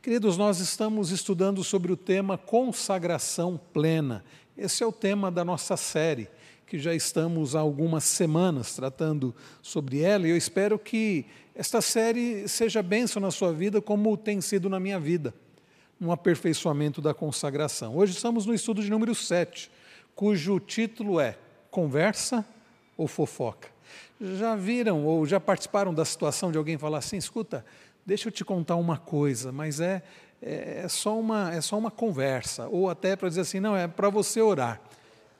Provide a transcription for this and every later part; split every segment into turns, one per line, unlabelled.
Queridos, nós estamos estudando sobre o tema consagração plena. Esse é o tema da nossa série, que já estamos há algumas semanas tratando sobre ela, e eu espero que esta série seja bênção na sua vida, como tem sido na minha vida, um aperfeiçoamento da consagração. Hoje estamos no estudo de número 7, cujo título é Conversa ou Fofoca. Já viram ou já participaram da situação de alguém falar assim: escuta, deixa eu te contar uma coisa, mas é, é, é só, uma, é só uma conversa, ou até para dizer assim, não, é para você orar,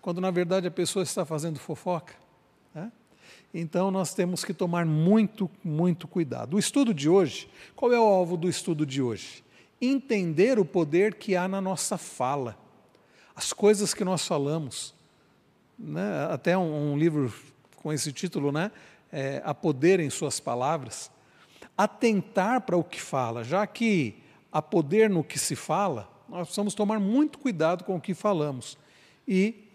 quando na verdade a pessoa está fazendo fofoca. Né? Então nós temos que tomar muito, muito cuidado. O estudo de hoje, qual é o alvo do estudo de hoje? Entender o poder que há na nossa fala, as coisas que nós falamos. Né? Até um, um livro com esse título, né? É, a poder em suas palavras atentar para o que fala, já que há poder no que se fala, nós precisamos tomar muito cuidado com o que falamos e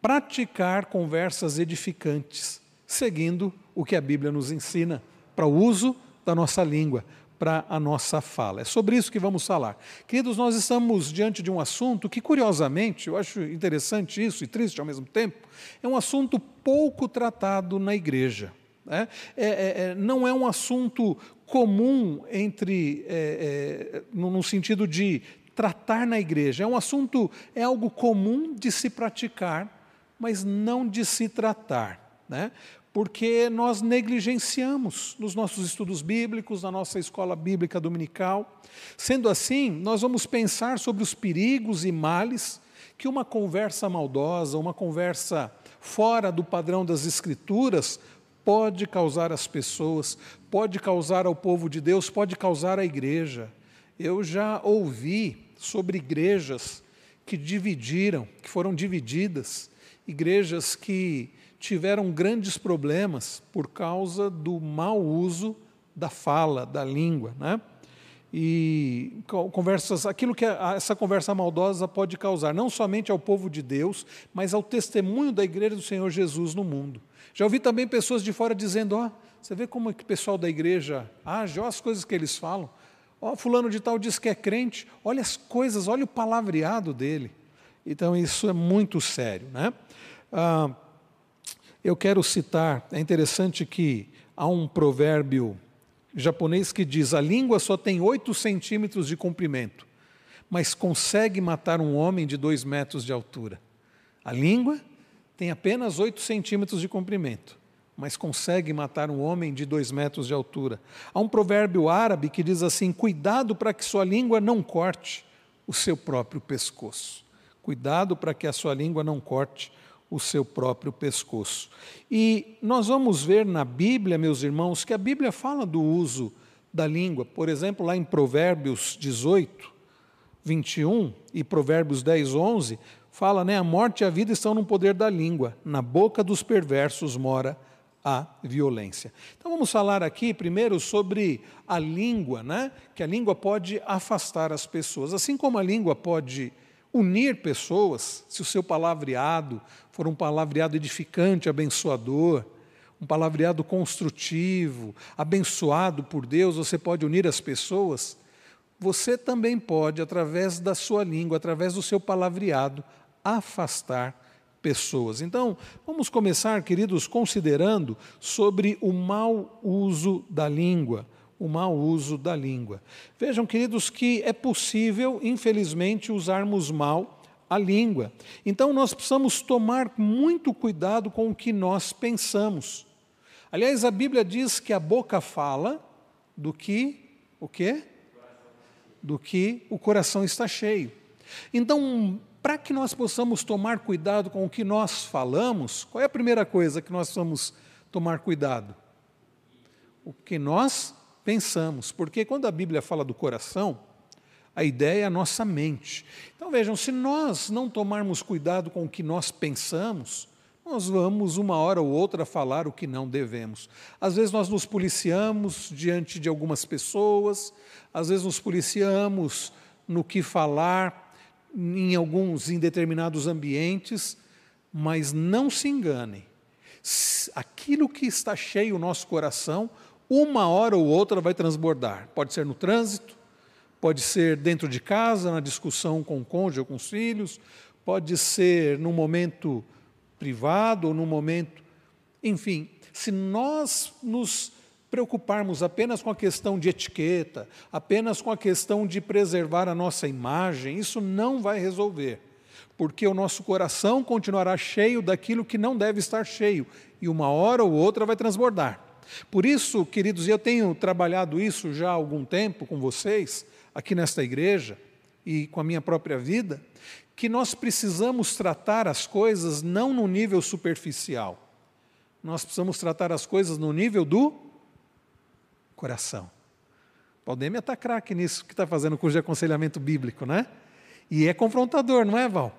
praticar conversas edificantes, seguindo o que a Bíblia nos ensina para o uso da nossa língua, para a nossa fala. É sobre isso que vamos falar. Queridos, nós estamos diante de um assunto que, curiosamente, eu acho interessante isso e triste ao mesmo tempo, é um assunto pouco tratado na igreja. Né? É, é, é, não é um assunto comum entre, é, é, no, no sentido de tratar na igreja. É um assunto, é algo comum de se praticar, mas não de se tratar. Né? Porque nós negligenciamos nos nossos estudos bíblicos, na nossa escola bíblica dominical. Sendo assim, nós vamos pensar sobre os perigos e males que uma conversa maldosa, uma conversa fora do padrão das Escrituras, pode causar às pessoas, pode causar ao povo de Deus, pode causar à igreja. Eu já ouvi sobre igrejas que dividiram, que foram divididas, igrejas que tiveram grandes problemas por causa do mau uso da fala, da língua, né? e conversas, aquilo que essa conversa maldosa pode causar, não somente ao povo de Deus, mas ao testemunho da igreja do Senhor Jesus no mundo. Já ouvi também pessoas de fora dizendo: ó, oh, você vê como é que o pessoal da igreja age, olha as coisas que eles falam. Ó, oh, fulano de tal diz que é crente, olha as coisas, olha o palavreado dele. Então isso é muito sério, né? Ah, eu quero citar, é interessante que há um provérbio japonês que diz: a língua só tem 8 centímetros de comprimento, mas consegue matar um homem de 2 metros de altura. A língua tem apenas 8 centímetros de comprimento, mas consegue matar um homem de 2 metros de altura. Há um provérbio árabe que diz assim: cuidado para que sua língua não corte o seu próprio pescoço. Cuidado para que a sua língua não corte o seu próprio pescoço. E nós vamos ver na Bíblia, meus irmãos, que a Bíblia fala do uso da língua. Por exemplo, lá em Provérbios 18, 21 e Provérbios 10, 11, fala, né? A morte e a vida estão no poder da língua, na boca dos perversos mora a violência. Então vamos falar aqui primeiro sobre a língua, né? Que a língua pode afastar as pessoas, assim como a língua pode unir pessoas, se o seu palavreado for um palavreado edificante, abençoador, um palavreado construtivo, abençoado por Deus, você pode unir as pessoas. Você também pode, através da sua língua, através do seu palavreado, afastar pessoas. Então, vamos começar, queridos, considerando sobre o mau uso da língua. O mau uso da língua. Vejam, queridos, que é possível, infelizmente, usarmos mal a língua. Então, nós precisamos tomar muito cuidado com o que nós pensamos. Aliás, a Bíblia diz que a boca fala do que o quê? Do que o coração está cheio. Então, para que nós possamos tomar cuidado com o que nós falamos, qual é a primeira coisa que nós vamos tomar cuidado? O que nós pensamos, porque quando a Bíblia fala do coração, a ideia é a nossa mente. Então vejam, se nós não tomarmos cuidado com o que nós pensamos, nós vamos uma hora ou outra falar o que não devemos. Às vezes nós nos policiamos diante de algumas pessoas, às vezes nos policiamos no que falar, em alguns em determinados ambientes, mas não se engane. Aquilo que está cheio o nosso coração, uma hora ou outra vai transbordar. Pode ser no trânsito, Pode ser dentro de casa, na discussão com o cônjuge ou com os filhos, pode ser num momento privado ou num momento. Enfim, se nós nos preocuparmos apenas com a questão de etiqueta, apenas com a questão de preservar a nossa imagem, isso não vai resolver, porque o nosso coração continuará cheio daquilo que não deve estar cheio, e uma hora ou outra vai transbordar. Por isso, queridos, eu tenho trabalhado isso já há algum tempo com vocês, aqui nesta igreja e com a minha própria vida, que nós precisamos tratar as coisas não no nível superficial, nós precisamos tratar as coisas no nível do coração. Valdemir está craque nisso que está fazendo o curso de aconselhamento bíblico, né? E é confrontador, não é, Val?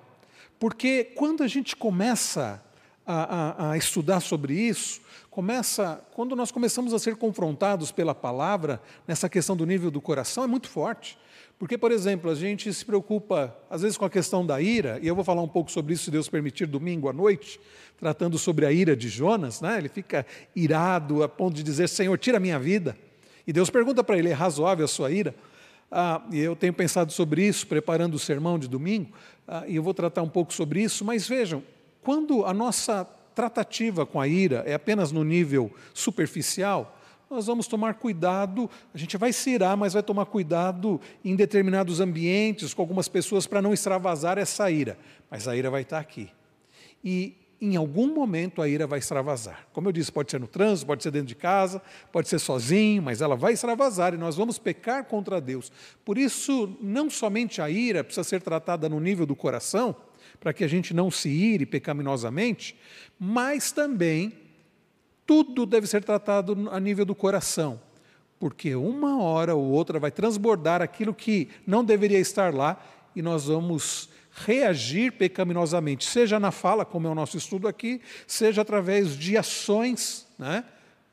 Porque quando a gente começa a, a, a, estudar sobre isso, começa, quando nós começamos a ser confrontados pela palavra, nessa questão do nível do coração, é muito forte. Porque, por exemplo, a gente se preocupa, às vezes, com a questão da ira, e eu vou falar um pouco sobre isso, se Deus permitir, domingo à noite, tratando sobre a ira de Jonas, né? ele fica irado a ponto de dizer: Senhor, tira a minha vida. E Deus pergunta para ele: é razoável a sua ira? Ah, e eu tenho pensado sobre isso, preparando o sermão de domingo, ah, e eu vou tratar um pouco sobre isso, mas vejam, quando a nossa tratativa com a ira é apenas no nível superficial, nós vamos tomar cuidado, a gente vai se irar, mas vai tomar cuidado em determinados ambientes, com algumas pessoas, para não extravasar essa ira. Mas a ira vai estar aqui. E em algum momento a ira vai extravasar. Como eu disse, pode ser no trânsito, pode ser dentro de casa, pode ser sozinho, mas ela vai extravasar e nós vamos pecar contra Deus. Por isso, não somente a ira precisa ser tratada no nível do coração, para que a gente não se ire pecaminosamente, mas também tudo deve ser tratado a nível do coração, porque uma hora ou outra vai transbordar aquilo que não deveria estar lá e nós vamos reagir pecaminosamente, seja na fala, como é o nosso estudo aqui, seja através de ações, né?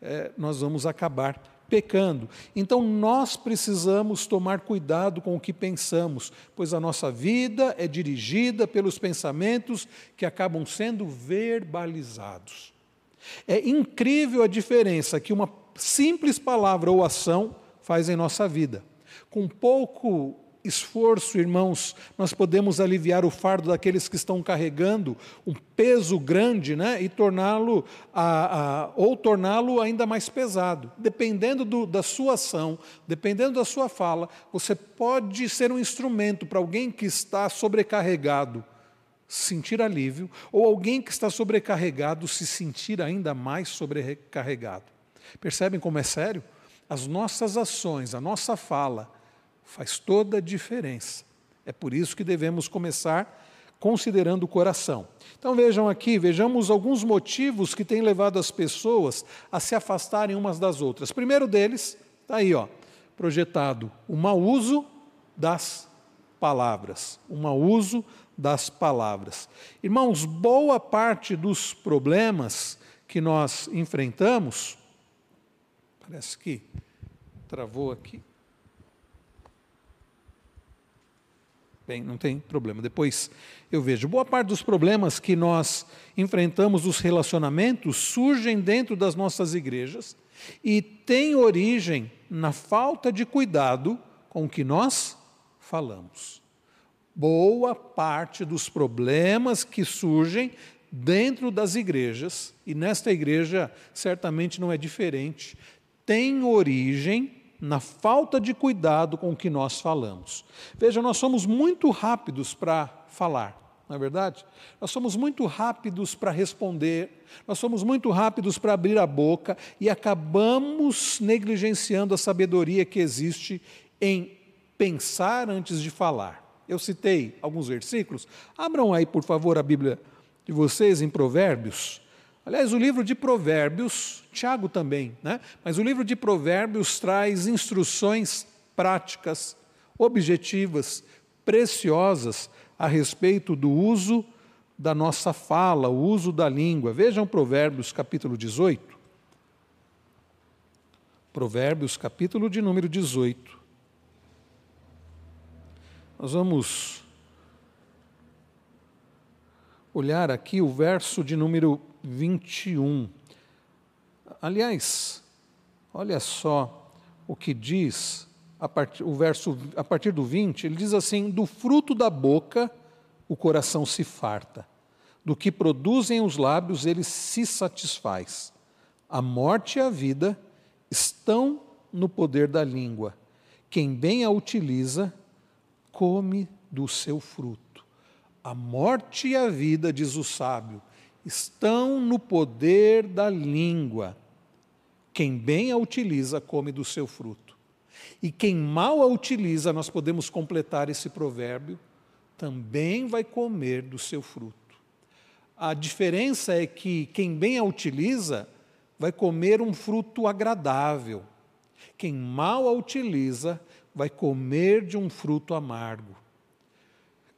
É, nós vamos acabar pecando. Então nós precisamos tomar cuidado com o que pensamos, pois a nossa vida é dirigida pelos pensamentos que acabam sendo verbalizados. É incrível a diferença que uma simples palavra ou ação faz em nossa vida. Com pouco esforço, irmãos, nós podemos aliviar o fardo daqueles que estão carregando um peso grande, né, e torná-lo ou torná-lo ainda mais pesado. Dependendo do, da sua ação, dependendo da sua fala, você pode ser um instrumento para alguém que está sobrecarregado sentir alívio, ou alguém que está sobrecarregado se sentir ainda mais sobrecarregado. Percebem como é sério? As nossas ações, a nossa fala, faz toda a diferença. É por isso que devemos começar considerando o coração. Então vejam aqui, vejamos alguns motivos que têm levado as pessoas a se afastarem umas das outras. Primeiro deles, está aí, ó, projetado, o mau uso das palavras. O mau uso das palavras. Irmãos, boa parte dos problemas que nós enfrentamos, parece que travou aqui. Bem, não tem problema. Depois eu vejo. Boa parte dos problemas que nós enfrentamos nos relacionamentos surgem dentro das nossas igrejas e têm origem na falta de cuidado com o que nós falamos boa parte dos problemas que surgem dentro das igrejas, e nesta igreja certamente não é diferente, tem origem na falta de cuidado com o que nós falamos. Veja, nós somos muito rápidos para falar, não é verdade? Nós somos muito rápidos para responder, nós somos muito rápidos para abrir a boca e acabamos negligenciando a sabedoria que existe em pensar antes de falar. Eu citei alguns versículos. Abram aí, por favor, a Bíblia de vocês em Provérbios. Aliás, o livro de Provérbios, Tiago também, né? mas o livro de Provérbios traz instruções práticas, objetivas, preciosas a respeito do uso da nossa fala, o uso da língua. Vejam Provérbios capítulo 18. Provérbios capítulo de número 18. Nós vamos olhar aqui o verso de número 21. Aliás, olha só o que diz a partir, o verso, a partir do 20, ele diz assim: Do fruto da boca o coração se farta, do que produzem os lábios ele se satisfaz. A morte e a vida estão no poder da língua. Quem bem a utiliza, come do seu fruto. A morte e a vida, diz o sábio, estão no poder da língua. Quem bem a utiliza, come do seu fruto. E quem mal a utiliza, nós podemos completar esse provérbio, também vai comer do seu fruto. A diferença é que quem bem a utiliza vai comer um fruto agradável. Quem mal a utiliza vai comer de um fruto amargo.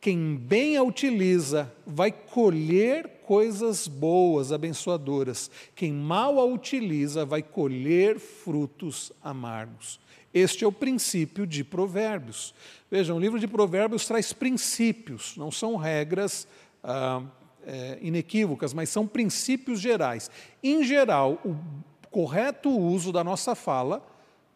Quem bem a utiliza vai colher coisas boas, abençoadoras. Quem mal a utiliza vai colher frutos amargos. Este é o princípio de Provérbios. Vejam, o livro de Provérbios traz princípios, não são regras ah, é, inequívocas, mas são princípios gerais. Em geral, o correto uso da nossa fala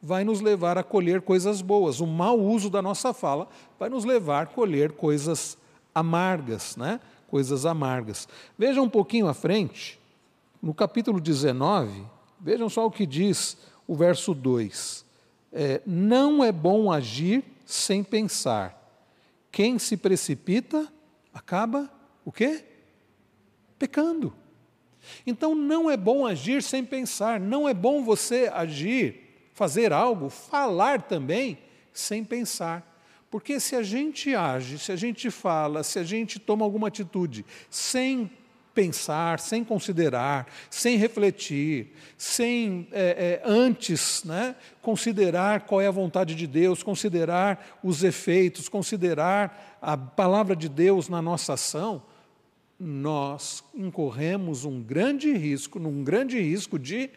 vai nos levar a colher coisas boas. O mau uso da nossa fala vai nos levar a colher coisas amargas, né? Coisas amargas. Vejam um pouquinho à frente, no capítulo 19, vejam só o que diz o verso 2. É, não é bom agir sem pensar. Quem se precipita acaba o quê? Pecando. Então não é bom agir sem pensar, não é bom você agir fazer algo, falar também, sem pensar. Porque se a gente age, se a gente fala, se a gente toma alguma atitude sem pensar, sem considerar, sem refletir, sem é, é, antes né, considerar qual é a vontade de Deus, considerar os efeitos, considerar a palavra de Deus na nossa ação, nós incorremos um grande risco, num grande risco de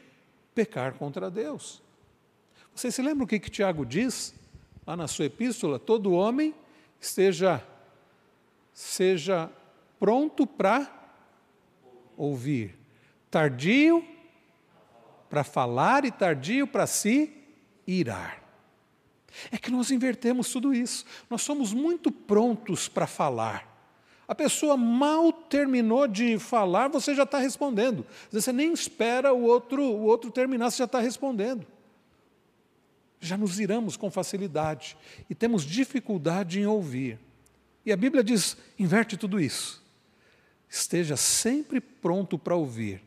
pecar contra Deus. Você se lembra o que, que Tiago diz lá na sua epístola? Todo homem esteja seja pronto para ouvir, tardio para falar e tardio para se irar. É que nós invertemos tudo isso. Nós somos muito prontos para falar. A pessoa mal terminou de falar, você já está respondendo. Você nem espera o outro, o outro terminar, você já está respondendo já nos iramos com facilidade e temos dificuldade em ouvir. E a Bíblia diz: inverte tudo isso. Esteja sempre pronto para ouvir,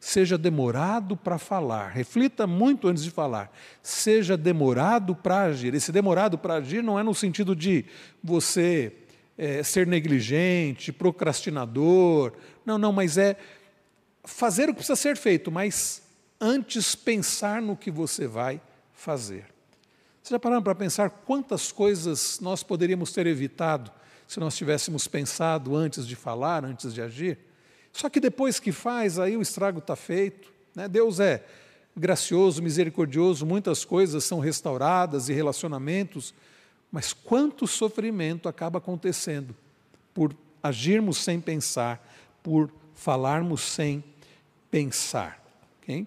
seja demorado para falar, reflita muito antes de falar, seja demorado para agir. Esse demorado para agir não é no sentido de você é, ser negligente, procrastinador, não, não, mas é fazer o que precisa ser feito, mas antes pensar no que você vai fazer. Vocês já pararam para pensar quantas coisas nós poderíamos ter evitado se nós tivéssemos pensado antes de falar, antes de agir? Só que depois que faz, aí o estrago está feito. Né? Deus é gracioso, misericordioso, muitas coisas são restauradas e relacionamentos, mas quanto sofrimento acaba acontecendo por agirmos sem pensar, por falarmos sem pensar. Okay?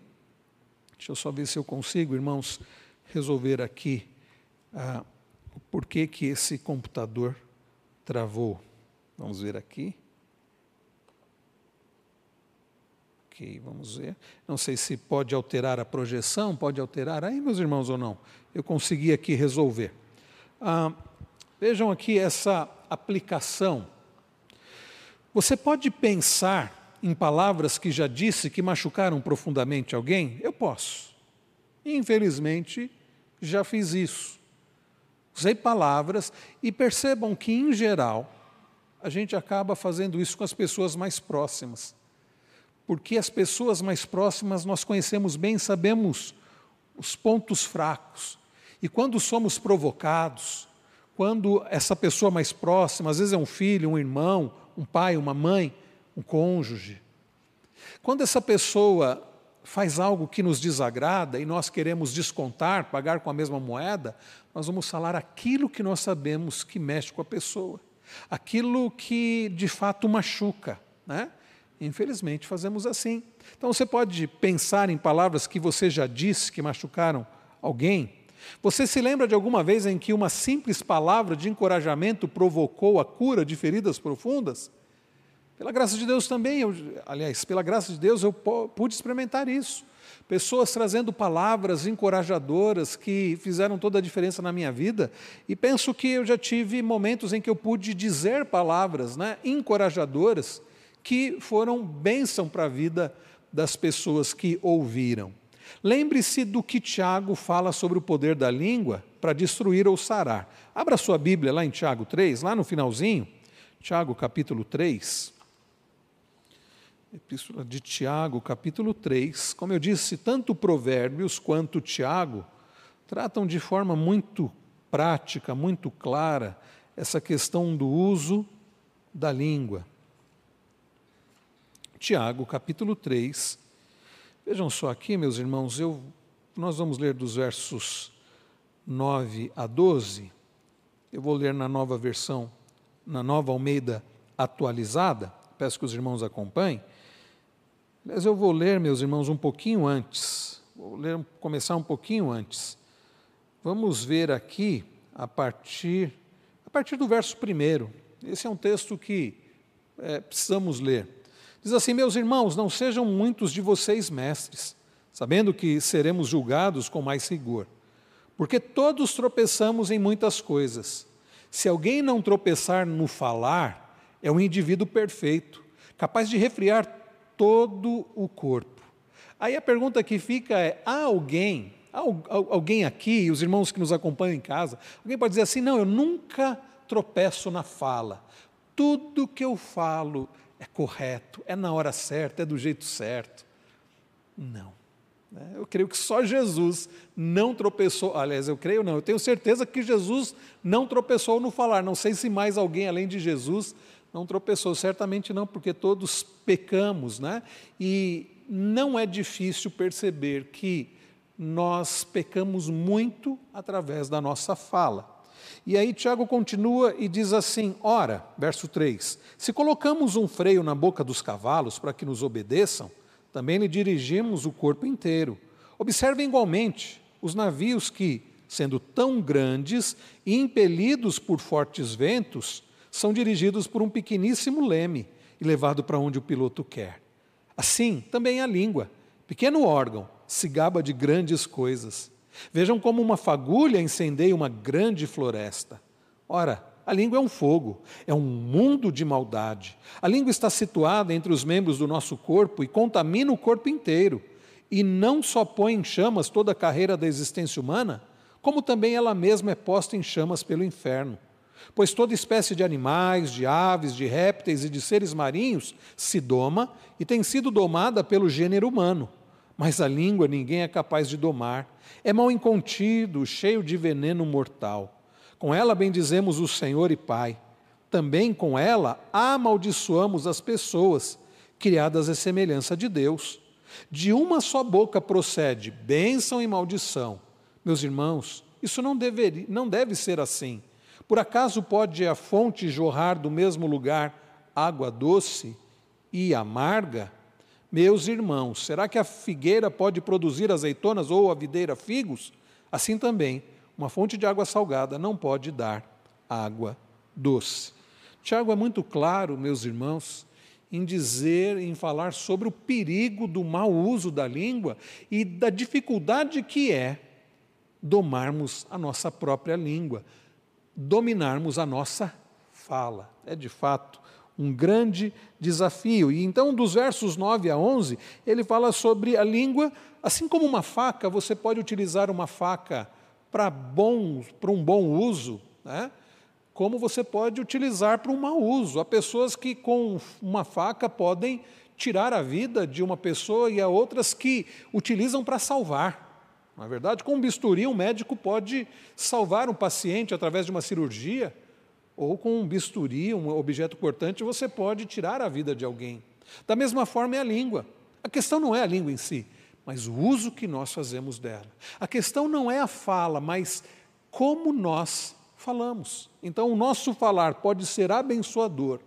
Deixa eu só ver se eu consigo, irmãos resolver aqui ah, o porquê que esse computador travou. Vamos ver aqui. Ok, vamos ver. Não sei se pode alterar a projeção, pode alterar aí, meus irmãos, ou não. Eu consegui aqui resolver. Ah, vejam aqui essa aplicação. Você pode pensar em palavras que já disse que machucaram profundamente alguém? Eu posso. Infelizmente, já fiz isso. Usei palavras e percebam que, em geral, a gente acaba fazendo isso com as pessoas mais próximas. Porque as pessoas mais próximas nós conhecemos bem, sabemos os pontos fracos. E quando somos provocados, quando essa pessoa mais próxima, às vezes é um filho, um irmão, um pai, uma mãe, um cônjuge, quando essa pessoa faz algo que nos desagrada e nós queremos descontar, pagar com a mesma moeda, nós vamos falar aquilo que nós sabemos que mexe com a pessoa, aquilo que de fato machuca. Né? Infelizmente, fazemos assim. Então, você pode pensar em palavras que você já disse que machucaram alguém, Você se lembra de alguma vez em que uma simples palavra de encorajamento provocou a cura de feridas profundas? Pela graça de Deus também, eu, aliás, pela graça de Deus eu pude experimentar isso. Pessoas trazendo palavras encorajadoras que fizeram toda a diferença na minha vida, e penso que eu já tive momentos em que eu pude dizer palavras né, encorajadoras que foram bênção para a vida das pessoas que ouviram. Lembre-se do que Tiago fala sobre o poder da língua para destruir ou sarar. Abra sua Bíblia lá em Tiago 3, lá no finalzinho, Tiago capítulo 3. Epístola de Tiago, capítulo 3. Como eu disse, tanto Provérbios quanto Tiago tratam de forma muito prática, muito clara, essa questão do uso da língua. Tiago, capítulo 3. Vejam só aqui, meus irmãos, eu, nós vamos ler dos versos 9 a 12. Eu vou ler na nova versão, na nova Almeida atualizada. Peço que os irmãos acompanhem. Mas eu vou ler, meus irmãos, um pouquinho antes. Vou ler, começar um pouquinho antes. Vamos ver aqui a partir, a partir do verso primeiro. Esse é um texto que é, precisamos ler. Diz assim: Meus irmãos, não sejam muitos de vocês mestres, sabendo que seremos julgados com mais rigor. Porque todos tropeçamos em muitas coisas. Se alguém não tropeçar no falar, é um indivíduo perfeito, capaz de refriar todo o corpo. Aí a pergunta que fica é: há alguém, há alguém aqui, os irmãos que nos acompanham em casa, alguém pode dizer assim: não, eu nunca tropeço na fala, tudo que eu falo é correto, é na hora certa, é do jeito certo. Não. Né? Eu creio que só Jesus não tropeçou. Aliás, eu creio não, eu tenho certeza que Jesus não tropeçou no falar. Não sei se mais alguém além de Jesus não tropeçou, certamente não, porque todos pecamos, né? E não é difícil perceber que nós pecamos muito através da nossa fala. E aí Tiago continua e diz assim: Ora, verso 3: Se colocamos um freio na boca dos cavalos para que nos obedeçam, também lhe dirigimos o corpo inteiro. Observem igualmente os navios que, sendo tão grandes e impelidos por fortes ventos, são dirigidos por um pequeníssimo leme e levado para onde o piloto quer. Assim, também a língua, pequeno órgão, se gaba de grandes coisas. Vejam como uma fagulha incendeia uma grande floresta. Ora, a língua é um fogo, é um mundo de maldade. A língua está situada entre os membros do nosso corpo e contamina o corpo inteiro. E não só põe em chamas toda a carreira da existência humana, como também ela mesma é posta em chamas pelo inferno. Pois toda espécie de animais, de aves, de répteis e de seres marinhos se doma e tem sido domada pelo gênero humano. Mas a língua ninguém é capaz de domar. É mal incontido, cheio de veneno mortal. Com ela bendizemos o Senhor e Pai. Também com ela amaldiçoamos as pessoas, criadas à semelhança de Deus. De uma só boca procede bênção e maldição. Meus irmãos, isso não, deveria, não deve ser assim. Por acaso pode a fonte jorrar do mesmo lugar água doce e amarga? Meus irmãos, será que a figueira pode produzir azeitonas ou a videira figos? Assim também, uma fonte de água salgada não pode dar água doce. Tiago é muito claro, meus irmãos, em dizer, em falar sobre o perigo do mau uso da língua e da dificuldade que é domarmos a nossa própria língua, dominarmos a nossa fala. É de fato um grande desafio. E então, dos versos 9 a 11, ele fala sobre a língua, assim como uma faca, você pode utilizar uma faca para bom, para um bom uso, né? como você pode utilizar para um mau uso. Há pessoas que com uma faca podem tirar a vida de uma pessoa e há outras que utilizam para salvar. Na é verdade, com um bisturi, um médico pode salvar um paciente através de uma cirurgia, ou com um bisturi, um objeto cortante, você pode tirar a vida de alguém. Da mesma forma é a língua. A questão não é a língua em si, mas o uso que nós fazemos dela. A questão não é a fala, mas como nós falamos. Então, o nosso falar pode ser abençoador,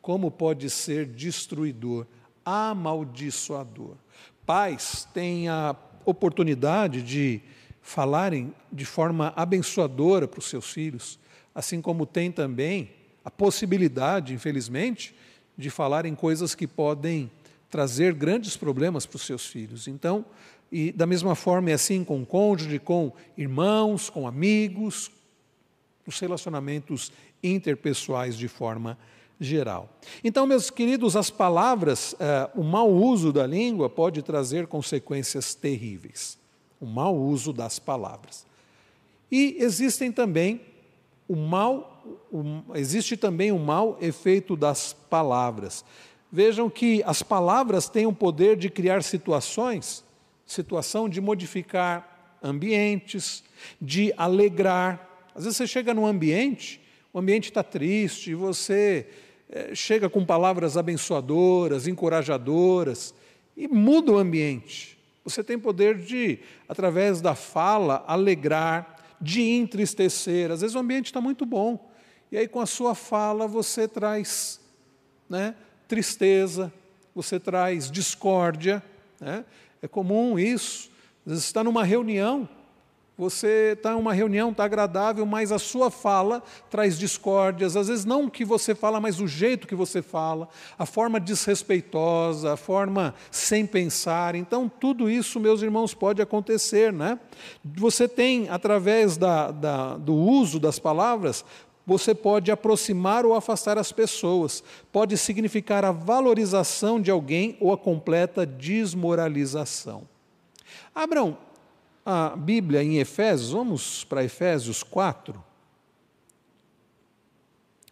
como pode ser destruidor, amaldiçoador. Pais têm a oportunidade de falarem de forma abençoadora para os seus filhos, assim como tem também a possibilidade, infelizmente, de falarem coisas que podem trazer grandes problemas para os seus filhos. Então, e da mesma forma é assim com o cônjuge, com irmãos, com amigos, os relacionamentos interpessoais de forma geral. Então, meus queridos, as palavras, eh, o mau uso da língua pode trazer consequências terríveis. O mau uso das palavras. E existem também o mal, o, existe também o mau efeito das palavras. Vejam que as palavras têm o poder de criar situações, situação de modificar ambientes, de alegrar. Às vezes você chega num ambiente, o ambiente está triste, e você é, chega com palavras abençoadoras, encorajadoras, e muda o ambiente. Você tem poder de, através da fala, alegrar, de entristecer. Às vezes o ambiente está muito bom, e aí com a sua fala você traz né, tristeza, você traz discórdia. Né? É comum isso. Às vezes está numa reunião, você está em uma reunião, está agradável, mas a sua fala traz discórdias. Às vezes não o que você fala, mas o jeito que você fala, a forma desrespeitosa, a forma sem pensar. Então, tudo isso, meus irmãos, pode acontecer. Né? Você tem, através da, da, do uso das palavras, você pode aproximar ou afastar as pessoas, pode significar a valorização de alguém ou a completa desmoralização. Abraão, a Bíblia em Efésios, vamos para Efésios 4.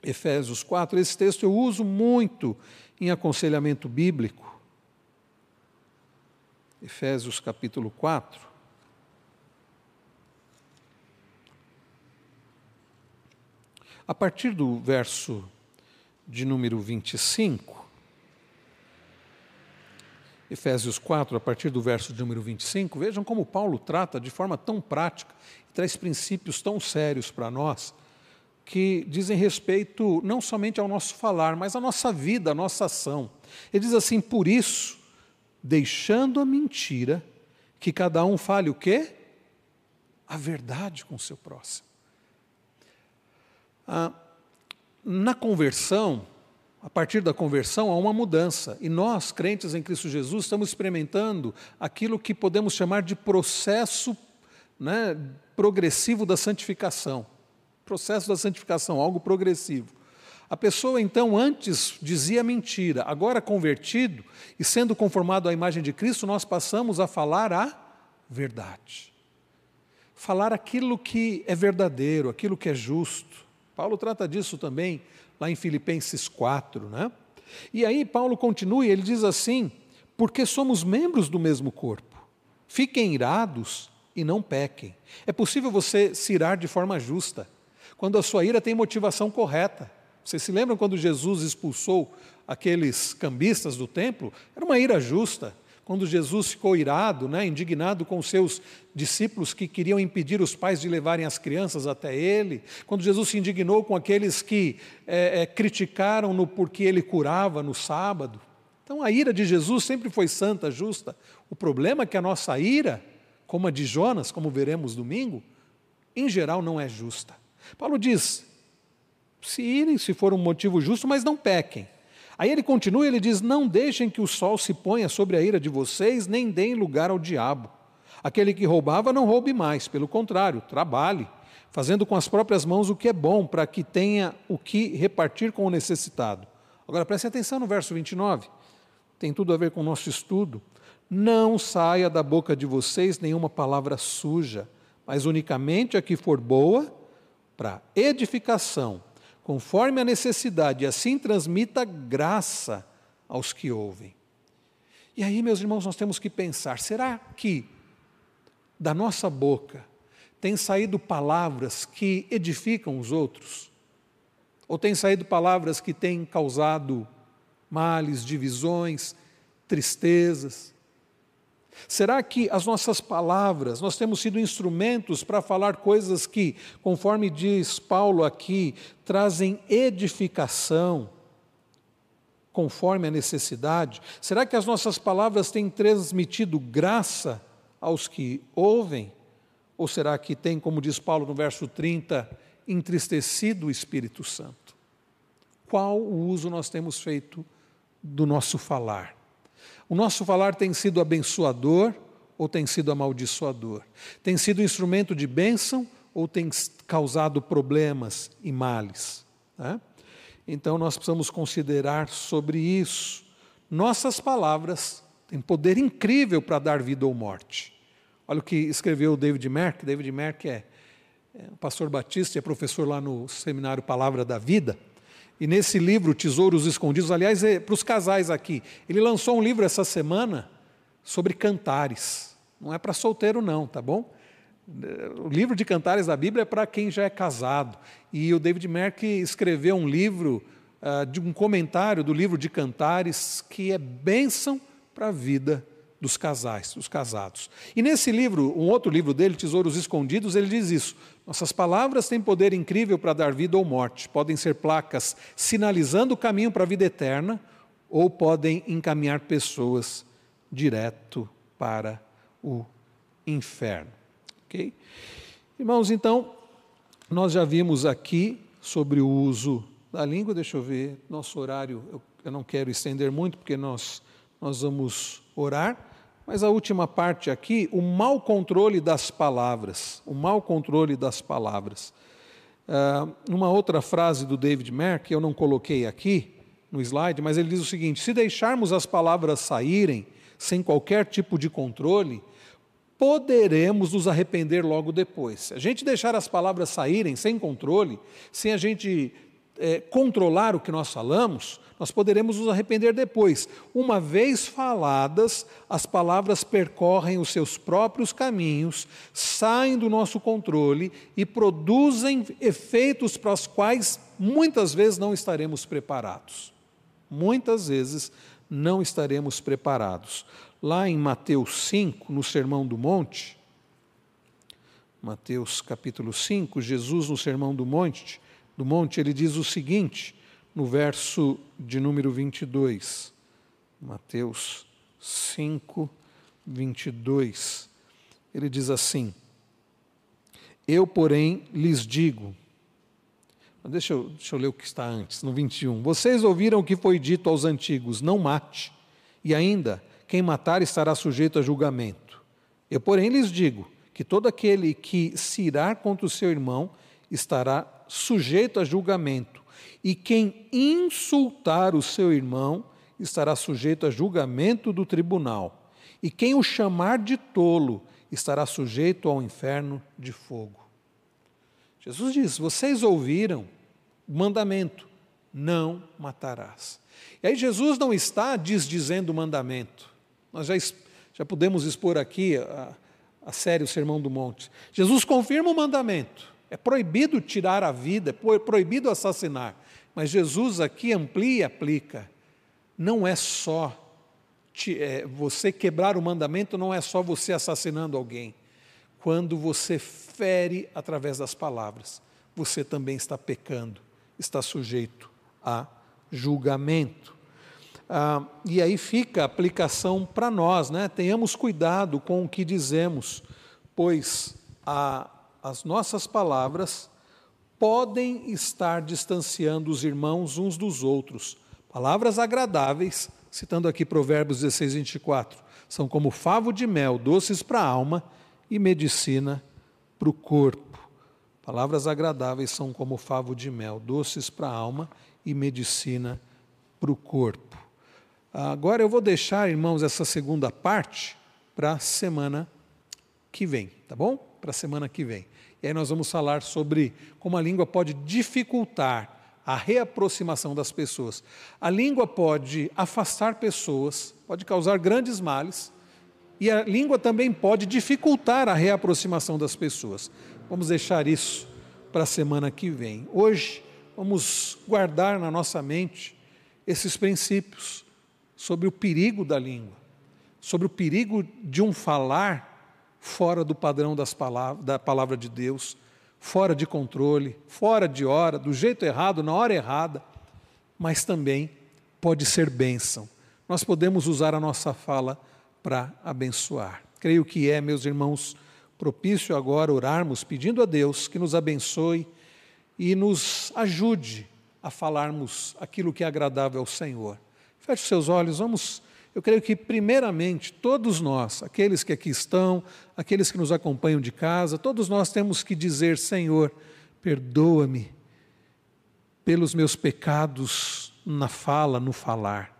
Efésios 4, esse texto eu uso muito em aconselhamento bíblico. Efésios capítulo 4. A partir do verso de número 25, Efésios 4, a partir do verso de número 25, vejam como Paulo trata de forma tão prática e traz princípios tão sérios para nós, que dizem respeito não somente ao nosso falar, mas à nossa vida, à nossa ação. Ele diz assim: por isso, deixando a mentira, que cada um fale o quê? A verdade com o seu próximo. Ah, na conversão, a partir da conversão, há uma mudança. E nós, crentes em Cristo Jesus, estamos experimentando aquilo que podemos chamar de processo né, progressivo da santificação. Processo da santificação, algo progressivo. A pessoa, então, antes dizia mentira, agora convertido e sendo conformado à imagem de Cristo, nós passamos a falar a verdade. Falar aquilo que é verdadeiro, aquilo que é justo. Paulo trata disso também lá em Filipenses 4, né? E aí Paulo continua e ele diz assim: porque somos membros do mesmo corpo. Fiquem irados e não pequem. É possível você se irar de forma justa, quando a sua ira tem motivação correta. Vocês se lembram quando Jesus expulsou aqueles cambistas do templo? Era uma ira justa quando Jesus ficou irado, né, indignado com os seus discípulos que queriam impedir os pais de levarem as crianças até ele, quando Jesus se indignou com aqueles que é, é, criticaram no porquê ele curava no sábado. Então a ira de Jesus sempre foi santa, justa. O problema é que a nossa ira, como a de Jonas, como veremos domingo, em geral não é justa. Paulo diz: se irem, se for um motivo justo, mas não pequem. Aí ele continua ele diz: Não deixem que o sol se ponha sobre a ira de vocês, nem deem lugar ao diabo. Aquele que roubava, não roube mais, pelo contrário, trabalhe, fazendo com as próprias mãos o que é bom, para que tenha o que repartir com o necessitado. Agora preste atenção no verso 29, tem tudo a ver com o nosso estudo. Não saia da boca de vocês nenhuma palavra suja, mas unicamente a que for boa para edificação conforme a necessidade, e assim transmita graça aos que ouvem. E aí, meus irmãos, nós temos que pensar: será que da nossa boca tem saído palavras que edificam os outros? Ou tem saído palavras que têm causado males, divisões, tristezas? Será que as nossas palavras, nós temos sido instrumentos para falar coisas que, conforme diz Paulo aqui, trazem edificação, conforme a necessidade? Será que as nossas palavras têm transmitido graça aos que ouvem? Ou será que tem, como diz Paulo no verso 30, entristecido o Espírito Santo? Qual o uso nós temos feito do nosso falar? O nosso falar tem sido abençoador ou tem sido amaldiçoador? Tem sido instrumento de bênção ou tem causado problemas e males? Né? Então nós precisamos considerar sobre isso. Nossas palavras têm poder incrível para dar vida ou morte. Olha o que escreveu David Merck. David Merck é, é pastor batista e é professor lá no seminário Palavra da Vida. E nesse livro, Tesouros Escondidos, aliás, é para os casais aqui, ele lançou um livro essa semana sobre cantares. Não é para solteiro, não, tá bom? O livro de cantares da Bíblia é para quem já é casado. E o David Merck escreveu um livro, uh, de um comentário do livro de cantares, que é bênção para a vida dos casais, dos casados. E nesse livro, um outro livro dele, Tesouros Escondidos, ele diz isso: nossas palavras têm poder incrível para dar vida ou morte. Podem ser placas sinalizando o caminho para a vida eterna, ou podem encaminhar pessoas direto para o inferno. Ok? Irmãos, então, nós já vimos aqui sobre o uso da língua. Deixa eu ver, nosso horário, eu, eu não quero estender muito, porque nós, nós vamos orar. Mas a última parte aqui, o mau controle das palavras. O mau controle das palavras. Uh, uma outra frase do David Merck, eu não coloquei aqui no slide, mas ele diz o seguinte: se deixarmos as palavras saírem sem qualquer tipo de controle, poderemos nos arrepender logo depois. Se a gente deixar as palavras saírem sem controle, sem a gente é, controlar o que nós falamos, nós poderemos nos arrepender depois. Uma vez faladas, as palavras percorrem os seus próprios caminhos, saem do nosso controle e produzem efeitos para os quais muitas vezes não estaremos preparados. Muitas vezes não estaremos preparados. Lá em Mateus 5, no Sermão do Monte, Mateus capítulo 5, Jesus no Sermão do Monte, do Monte, ele diz o seguinte: no verso de número 22. Mateus 5, 22. Ele diz assim: Eu, porém, lhes digo. Deixa eu, deixa eu ler o que está antes, no 21. Vocês ouviram o que foi dito aos antigos: não mate, e ainda, quem matar estará sujeito a julgamento. Eu, porém, lhes digo que todo aquele que se irá contra o seu irmão estará sujeito a julgamento. E quem insultar o seu irmão estará sujeito a julgamento do tribunal. E quem o chamar de tolo estará sujeito ao inferno de fogo. Jesus diz: Vocês ouviram o mandamento: não matarás. E aí Jesus não está desdizendo o mandamento. Nós já, já podemos expor aqui a, a série o Sermão do Monte. Jesus confirma o mandamento. É proibido tirar a vida, é proibido assassinar. Mas Jesus aqui amplia e aplica. Não é só te, é, você quebrar o mandamento, não é só você assassinando alguém. Quando você fere através das palavras, você também está pecando, está sujeito a julgamento. Ah, e aí fica a aplicação para nós, né? Tenhamos cuidado com o que dizemos, pois a, as nossas palavras podem estar distanciando os irmãos uns dos outros. Palavras agradáveis, citando aqui Provérbios 16, 24, são como favo de mel, doces para a alma e medicina para o corpo. Palavras agradáveis são como favo de mel, doces para a alma e medicina para o corpo. Agora eu vou deixar, irmãos, essa segunda parte para a semana que vem, tá bom? Para a semana que vem. E aí nós vamos falar sobre como a língua pode dificultar a reaproximação das pessoas. A língua pode afastar pessoas, pode causar grandes males, e a língua também pode dificultar a reaproximação das pessoas. Vamos deixar isso para a semana que vem. Hoje, vamos guardar na nossa mente esses princípios sobre o perigo da língua, sobre o perigo de um falar fora do padrão palavras, da palavra de Deus, fora de controle, fora de hora, do jeito errado, na hora errada, mas também pode ser bênção. Nós podemos usar a nossa fala para abençoar. Creio que é, meus irmãos, propício agora orarmos pedindo a Deus que nos abençoe e nos ajude a falarmos aquilo que é agradável ao Senhor. Feche seus olhos, vamos. Eu creio que, primeiramente, todos nós, aqueles que aqui estão, aqueles que nos acompanham de casa, todos nós temos que dizer: Senhor, perdoa-me pelos meus pecados na fala, no falar.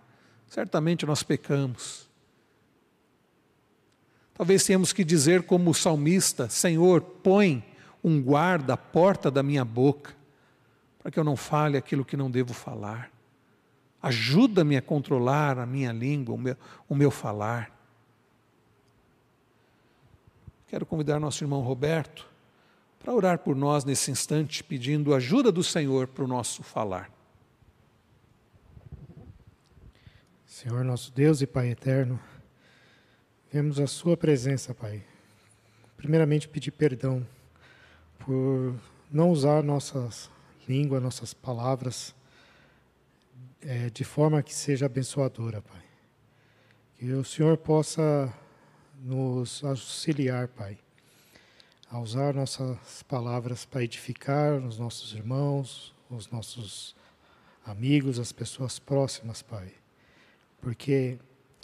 Certamente nós pecamos. Talvez tenhamos que dizer, como o salmista: Senhor, põe um guarda à porta da minha boca, para que eu não fale aquilo que não devo falar. Ajuda-me a controlar a minha língua, o meu, o meu falar. Quero convidar nosso irmão Roberto para orar por nós nesse instante, pedindo ajuda do Senhor para o nosso falar.
Senhor nosso Deus e Pai eterno, vemos a Sua presença, Pai. Primeiramente, pedir perdão por não usar nossas língua, nossas palavras é, de forma que seja abençoadora, Pai. Que o Senhor possa nos auxiliar, Pai, a usar nossas palavras para edificar os nossos irmãos, os nossos amigos, as pessoas próximas, Pai. Porque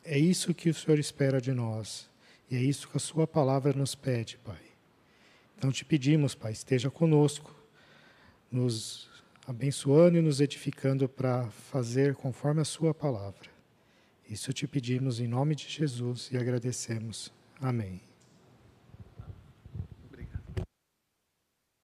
é isso que o Senhor espera de nós e é isso que a Sua palavra nos pede, Pai. Então te pedimos, Pai, esteja conosco, nos abençoando e nos edificando para fazer conforme a Sua palavra. Isso te pedimos em nome de Jesus e agradecemos. Amém.